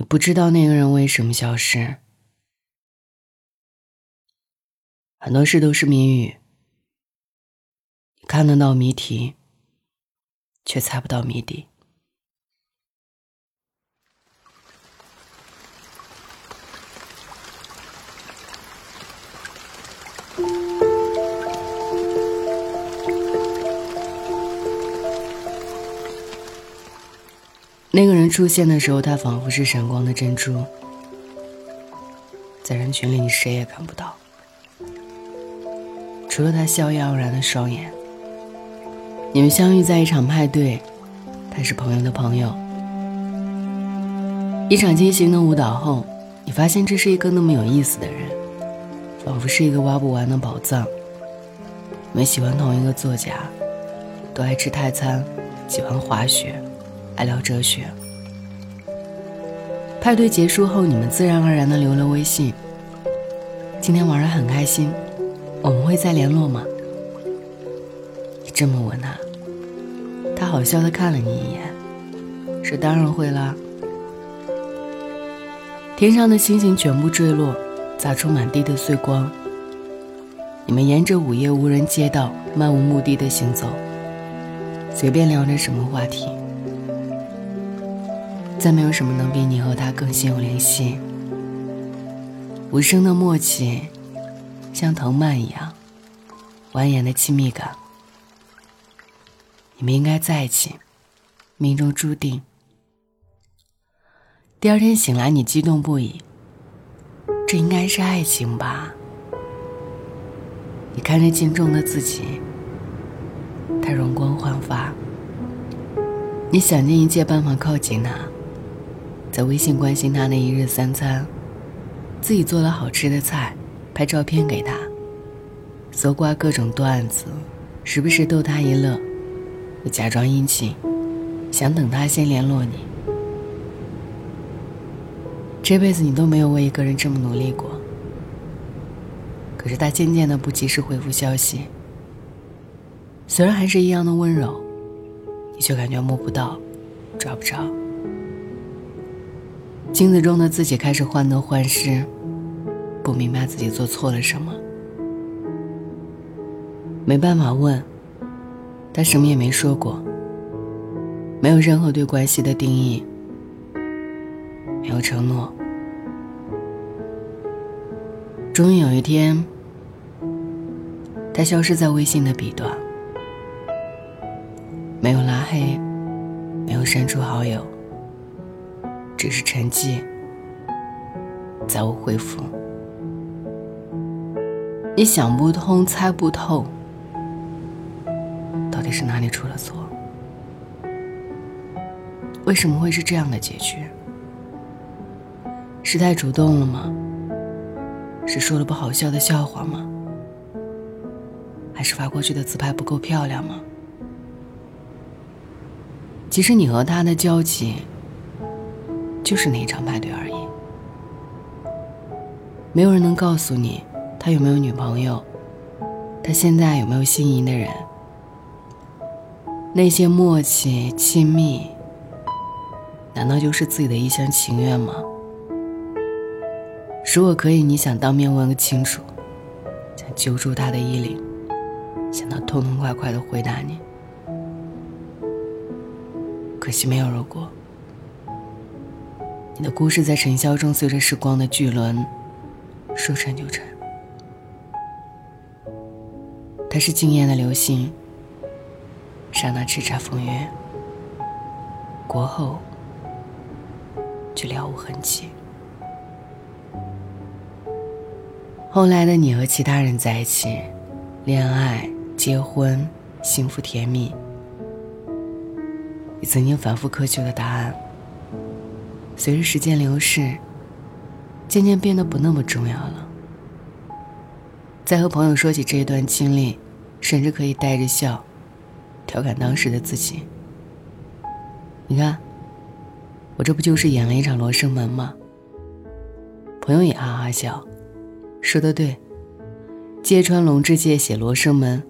你不知道那个人为什么消失。很多事都是谜语，你看得到谜题，却猜不到谜底。那个人出现的时候，他仿佛是闪光的珍珠，在人群里你谁也看不到，除了他笑靥傲然的双眼。你们相遇在一场派对，他是朋友的朋友。一场激情的舞蹈后，你发现这是一个那么有意思的人，仿佛是一个挖不完的宝藏。你们喜欢同一个作家，都爱吃泰餐，喜欢滑雪。爱聊哲学。派对结束后，你们自然而然的留了微信。今天玩的很开心，我们会再联络吗？你这么问他，他好笑的看了你一眼，说当然会啦。天上的星星全部坠落，砸出满地的碎光。你们沿着午夜无人街道漫无目的的行走，随便聊着什么话题。再没有什么能比你和他更心有灵犀，无声的默契，像藤蔓一样蜿蜒的亲密感。你们应该在一起，命中注定。第二天醒来，你激动不已，这应该是爱情吧？你看着镜中的自己，他容光焕发，你想尽一切办法靠近他。在微信关心他那一日三餐，自己做了好吃的菜，拍照片给他，搜刮各种段子，时不时逗他一乐，又假装殷勤，想等他先联络你。这辈子你都没有为一个人这么努力过。可是他渐渐的不及时回复消息，虽然还是一样的温柔，你却感觉摸不到，抓不着。镜子中的自己开始患得患失，不明白自己做错了什么，没办法问，他什么也没说过，没有任何对关系的定义，没有承诺。终于有一天，他消失在微信的彼端，没有拉黑，没有删除好友。只是沉寂，再无回复。你想不通，猜不透，到底是哪里出了错？为什么会是这样的结局？是太主动了吗？是说了不好笑的笑话吗？还是发过去的自拍不够漂亮吗？其实你和他的交集。就是那一场派对而已，没有人能告诉你他有没有女朋友，他现在有没有心仪的人。那些默契亲密，难道就是自己的一厢情愿吗？如果可以，你想当面问个清楚，想揪住他的衣领，想他痛痛快快的回答你。可惜没有如果。你的故事在尘嚣中，随着时光的巨轮，说沉就沉。它是惊艳的流星，刹那叱咤风云，过后却了无痕迹。后来的你和其他人在一起，恋爱、结婚，幸福甜蜜。你曾经反复苛求的答案。随着时间流逝，渐渐变得不那么重要了。在和朋友说起这一段经历，甚至可以带着笑，调侃当时的自己。你看，我这不就是演了一场《罗生门》吗？朋友也哈哈笑，说的对，揭穿龙之介写《罗生门》，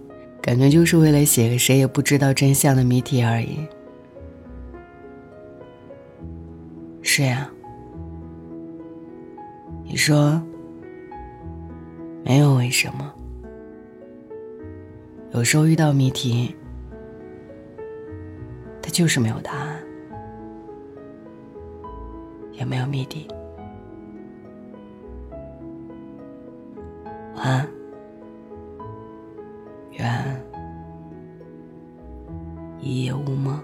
感觉就是为了写个谁也不知道真相的谜题而已。是呀你说没有为什么有时候遇到谜题它就是没有答案也没有谜底。晚安愿一夜无梦。